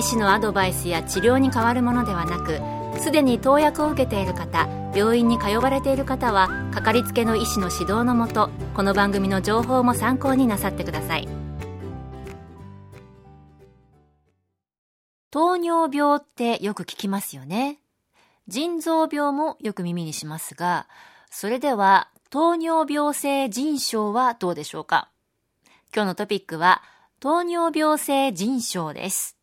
医師のアドバイスや治療に変わるものではなくすでに投薬を受けている方病院に通われている方はかかりつけの医師の指導のもとこの番組の情報も参考になさってください。糖尿病ってよく聞きますよね。腎臓病もよく耳にしますがそれでは糖尿病性腎症はどうでしょうか？今日のトピックは糖尿病性腎症です。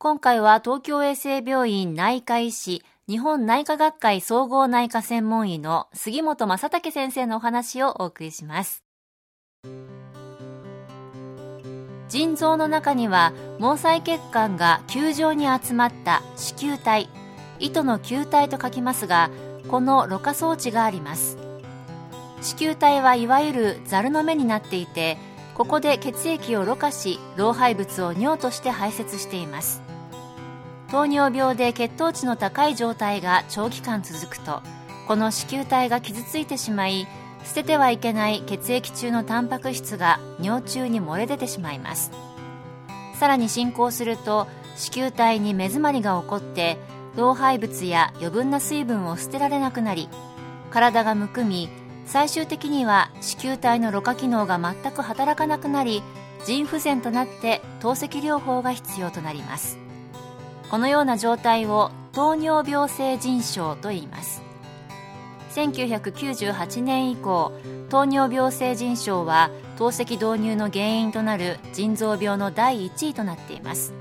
今回は東京衛生病院内科医師日本内科学会総合内科専門医の杉本正武先生のお話をお送りします。腎臓の中には毛細血管が球状に集まった子宮体糸の球体と書きますがこのろ過装置があります。子宮体はいわゆるザルの目になっていてここで血液をろ過し老廃物を尿として排泄しています。糖尿病で血糖値の高い状態が長期間続くとこの子宮体が傷ついてしまい捨ててはいけない血液中のタンパク質が尿中に漏れ出てしまいます。さらに進行すると子宮体に目詰まりが起こって老廃物や余分な水分を捨てられなくなり体がむくみ最終的には子宮体のろ過機能が全く働かなくなり腎不全となって透析療法が必要となります。このような状態を糖尿病性腎症と言います。1998年以降糖尿病性腎症は透析導入の原因となる腎臓病の第1位となっています。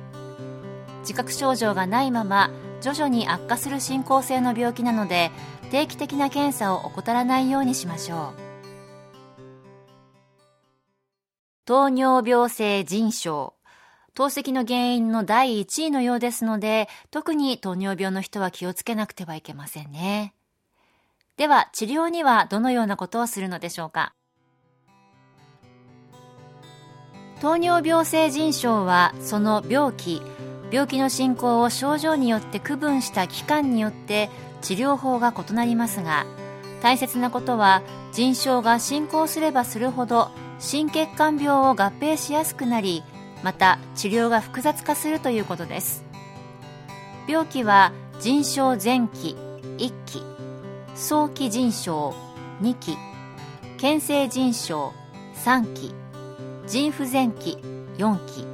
自覚症状がないまま徐々に悪化する進行性の病気なので定期的な検査を怠らないようにしましょう。糖尿病性腎症。透析の原因の第1位のようですので、特に糖尿病の人は気をつけなくてはいけませんね。では、治療にはどのようなことをするのでしょうか？糖尿病性腎症は、その病気、病気の進行を症状によって区分した期間によって治療法が異なりますが、大切なことは、腎症が進行すればするほど、心血管病を合併しやすくなり、また治療が複雑化するということです。病気は腎症前期1期早期腎症2期検性腎症3期腎不全期4期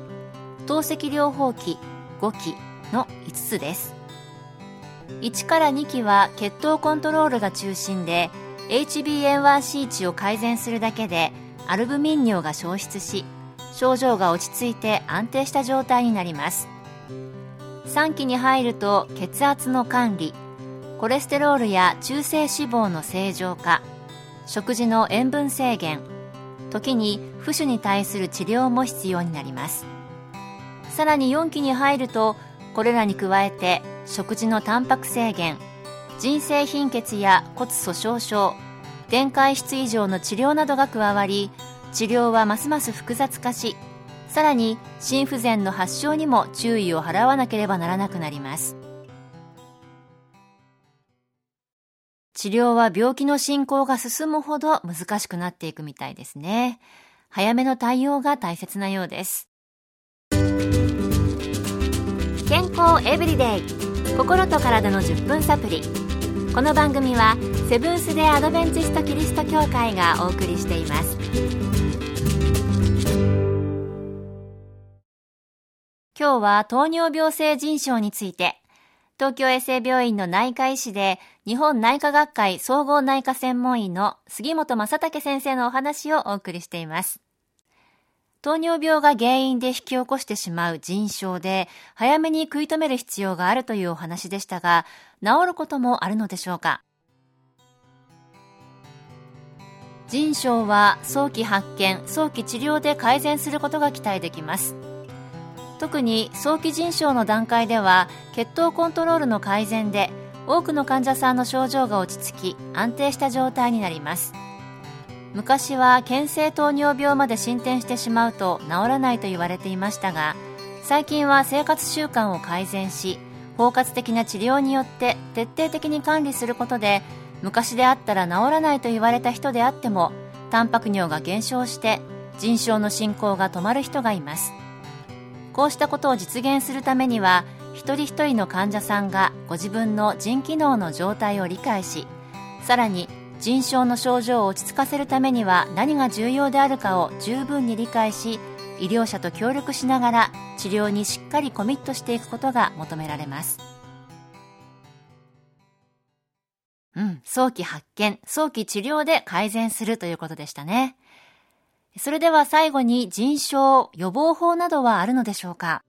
透析療法期5期の5つです。1から2期は血糖コントロールが中心で HbA1c 値を改善するだけでアルブミン尿が消失し症状が落ち着いて安定した状態になります。3期に入ると血圧の管理コレステロールや中性脂肪の正常化食事の塩分制限時に浮腫に対する治療も必要になります。さらに4期に入るとこれらに加えて食事のタンパク制限腎性貧血や骨粗しょう症電解質異常の治療などが加わり治療はますます複雑化しさらに心不全の発症にも注意を払わなければならなくなります。治療は病気の進行が進むほど難しくなっていくみたいですね。早めの対応が大切なようです。健康エブリデイ心と体の10分サプリ。この番組はセブンス・デ・アドベンチスト・キリスト教会がお送りしています。今日は糖尿病性腎症について、東京衛生病院の内科医師で、日本内科学会総合内科専門医の杉本正武先生のお話をお送りしています。糖尿病が原因で引き起こしてしまう腎症で、早めに食い止める必要があるというお話でしたが、治ることもあるのでしょうか？腎症は早期発見、早期治療で改善することが期待できます。特に早期腎症の段階では血糖コントロールの改善で多くの患者さんの症状が落ち着き安定した状態になります。昔は検性糖尿病まで進展してしまうと治らないと言われていましたが最近は生活習慣を改善し包括的な治療によって徹底的に管理することで昔であったら治らないと言われた人であってもタンパク尿が減少して腎症の進行が止まる人がいます。こうしたことを実現するためには一人一人の患者さんがご自分の腎機能の状態を理解しさらに腎症の症状を落ち着かせるためには何が重要であるかを十分に理解し医療者と協力しながら治療にしっかりコミットしていくことが求められますうん、早期発見、早期治療で改善するということでしたね。それでは最後に腎症、予防法などはあるのでしょうか？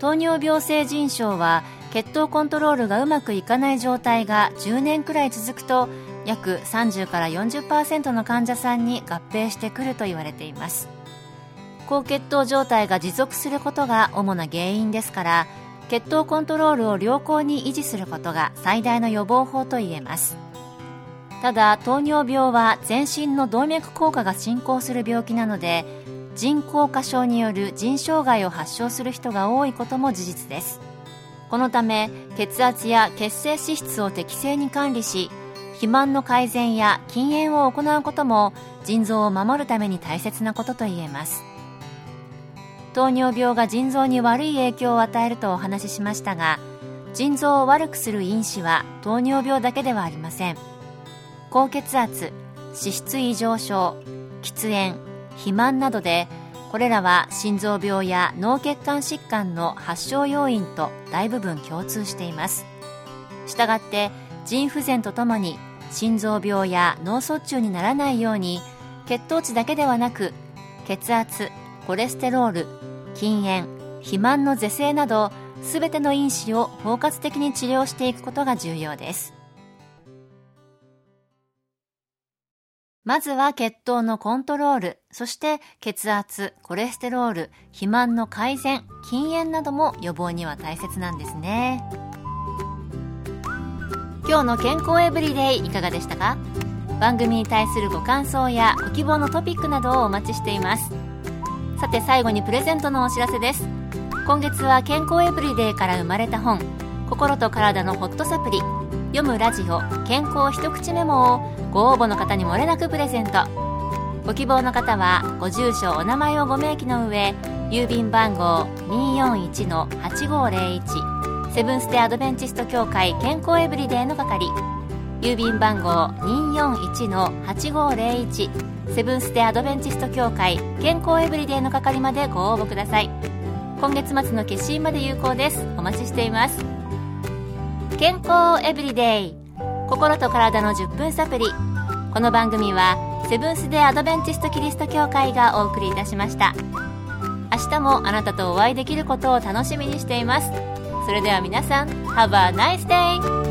糖尿病性腎症は血糖コントロールがうまくいかない状態が10年くらい続くと約30から40%の患者さんに合併してくると言われています。高血糖状態が持続することが主な原因ですから血糖コントロールを良好に維持することが最大の予防法といえます。ただ糖尿病は全身の動脈硬化が進行する病気なので腎硬化症による腎障害を発症する人が多いことも事実です。このため血圧や血清脂質を適正に管理し肥満の改善や禁煙を行うことも腎臓を守るために大切なことと言えます。糖尿病が腎臓に悪い影響を与えるとお話ししましたが腎臓を悪くする因子は糖尿病だけではありません。高血圧脂質異常症喫煙肥満などでこれらは心臓病や脳血管疾患の発症要因と大部分共通しています。したがって腎不全とともに心臓病や脳卒中にならないように血糖値だけではなく血圧コレステロール禁煙肥満の是正など全ての因子を包括的に治療していくことが重要です。まずは血糖のコントロール、そして血圧、コレステロール、肥満の改善、禁煙なども予防には大切なんですね。今日の健康エブリデイいかがでしたか？番組に対するご感想やご希望のトピックなどをお待ちしています。さて最後にプレゼントのお知らせです。今月は健康エブリデイから生まれた本、心と体のホットサプリ、読むラジオ健康一口メモをご応募の方にもれなくプレゼント。ご希望の方はご住所お名前をご明記の上郵便番号241-8501セブンス・テアドベンチスト協会健康エブリデイの係。郵便番号241-8501セブンス・テアドベンチスト協会健康エブリデイの係までご応募ください。今月末の決心まで有効です。お待ちしています。健康エブリデイ。心と体の10分サプリこの番組はセブンス・デ・アドベンチスト・キリスト教会がお送りいたしました。明日もあなたとお会いできることを楽しみにしています。それでは皆さん Have a nice day!